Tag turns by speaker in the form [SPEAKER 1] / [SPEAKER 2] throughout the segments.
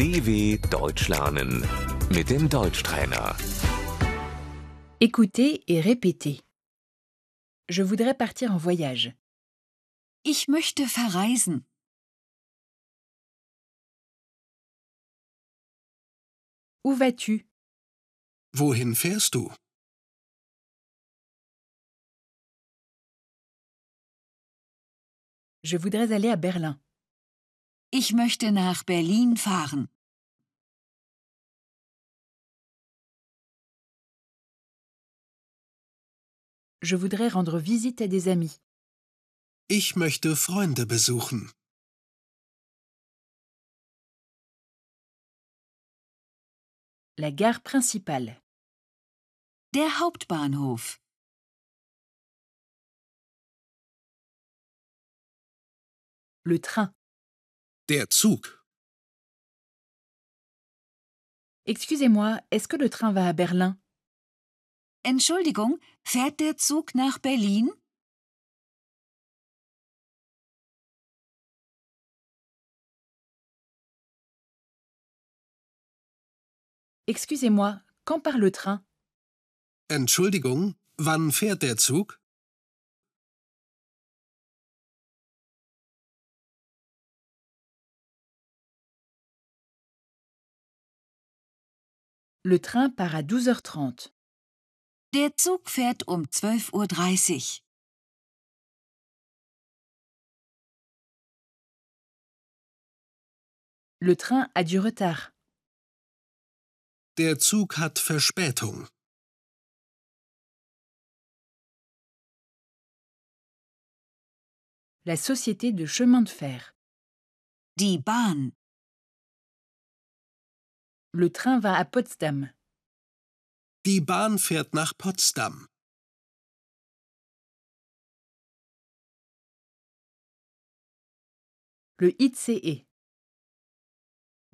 [SPEAKER 1] DW Deutsch lernen mit dem Deutschtrainer.
[SPEAKER 2] Écoutez et répétez. Je voudrais partir en voyage.
[SPEAKER 3] Ich möchte verreisen.
[SPEAKER 2] Où vas-tu?
[SPEAKER 4] Wohin fährst du?
[SPEAKER 2] Je voudrais aller à Berlin.
[SPEAKER 3] Ich möchte nach Berlin fahren.
[SPEAKER 2] Je voudrais rendre visite à des amis.
[SPEAKER 4] Ich möchte Freunde besuchen.
[SPEAKER 2] La gare principale.
[SPEAKER 3] Der Hauptbahnhof.
[SPEAKER 2] Le train.
[SPEAKER 4] Der Zug.
[SPEAKER 2] Excusez-moi, est-ce que le train va à Berlin?
[SPEAKER 3] Entschuldigung, fährt der Zug nach Berlin?
[SPEAKER 2] Excusez-moi, quand part le train?
[SPEAKER 4] Entschuldigung, wann fährt der Zug?
[SPEAKER 2] Le train part à 12h30.
[SPEAKER 3] Der Zug fährt um 12.30 Uhr.
[SPEAKER 2] Le train a du retard.
[SPEAKER 4] Der Zug hat Verspätung.
[SPEAKER 2] La société de chemin de fer.
[SPEAKER 3] Die Bahn.
[SPEAKER 2] Le train va à Potsdam.
[SPEAKER 4] Die Bahn fährt nach Potsdam.
[SPEAKER 2] Le ICE.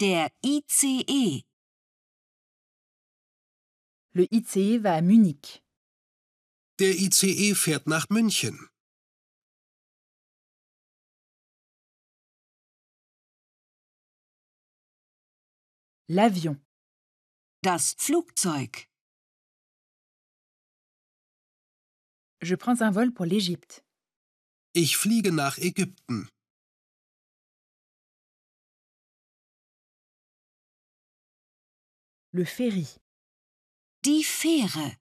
[SPEAKER 3] Der ICE.
[SPEAKER 2] Le ICE va à Munich.
[SPEAKER 4] Der ICE fährt nach München.
[SPEAKER 2] L'avion.
[SPEAKER 3] Das Flugzeug.
[SPEAKER 2] Je prends un vol pour l'Égypte.
[SPEAKER 4] Ich fliege nach Ägypten.
[SPEAKER 2] Le ferry.
[SPEAKER 3] Die Fähre.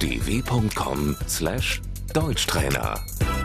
[SPEAKER 1] dw.com/deutschtrainer